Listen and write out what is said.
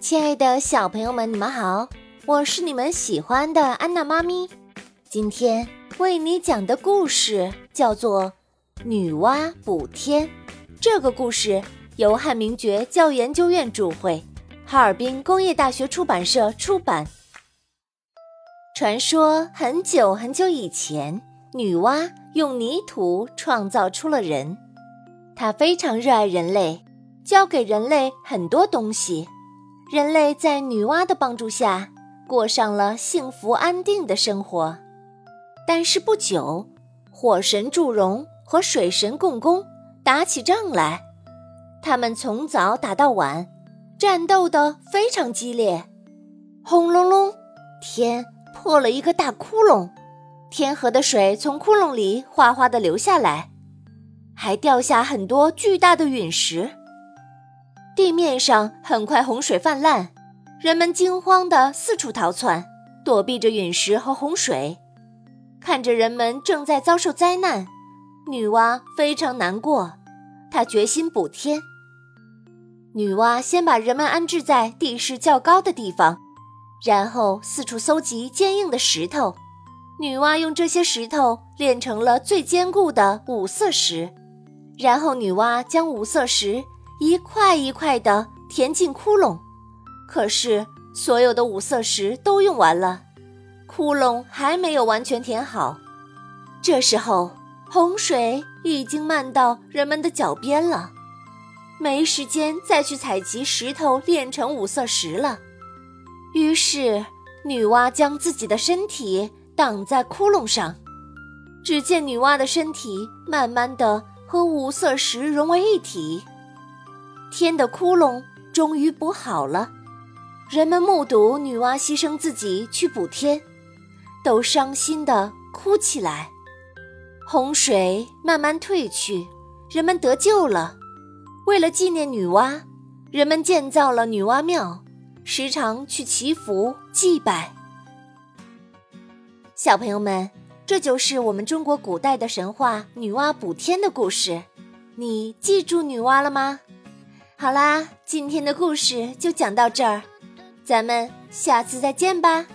亲爱的小朋友们，你们好，我是你们喜欢的安娜妈咪。今天为你讲的故事叫做《女娲补天》。这个故事由汉明觉教研究院主会，哈尔滨工业大学出版社出版。传说很久很久以前，女娲用泥土创造出了人，她非常热爱人类，教给人类很多东西。人类在女娲的帮助下，过上了幸福安定的生活。但是不久，火神祝融和水神共工打起仗来，他们从早打到晚，战斗的非常激烈。轰隆隆，天破了一个大窟窿，天河的水从窟窿里哗哗的流下来，还掉下很多巨大的陨石。地面上很快洪水泛滥，人们惊慌地四处逃窜，躲避着陨石和洪水。看着人们正在遭受灾难，女娲非常难过，她决心补天。女娲先把人们安置在地势较高的地方，然后四处搜集坚硬的石头。女娲用这些石头炼成了最坚固的五色石，然后女娲将五色石。一块一块的填进窟窿，可是所有的五色石都用完了，窟窿还没有完全填好。这时候，洪水已经漫到人们的脚边了，没时间再去采集石头炼成五色石了。于是，女娲将自己的身体挡在窟窿上，只见女娲的身体慢慢的和五色石融为一体。天的窟窿终于补好了，人们目睹女娲牺牲自己去补天，都伤心的哭起来。洪水慢慢退去，人们得救了。为了纪念女娲，人们建造了女娲庙，时常去祈福祭拜。小朋友们，这就是我们中国古代的神话女娲补天的故事。你记住女娲了吗？好啦，今天的故事就讲到这儿，咱们下次再见吧。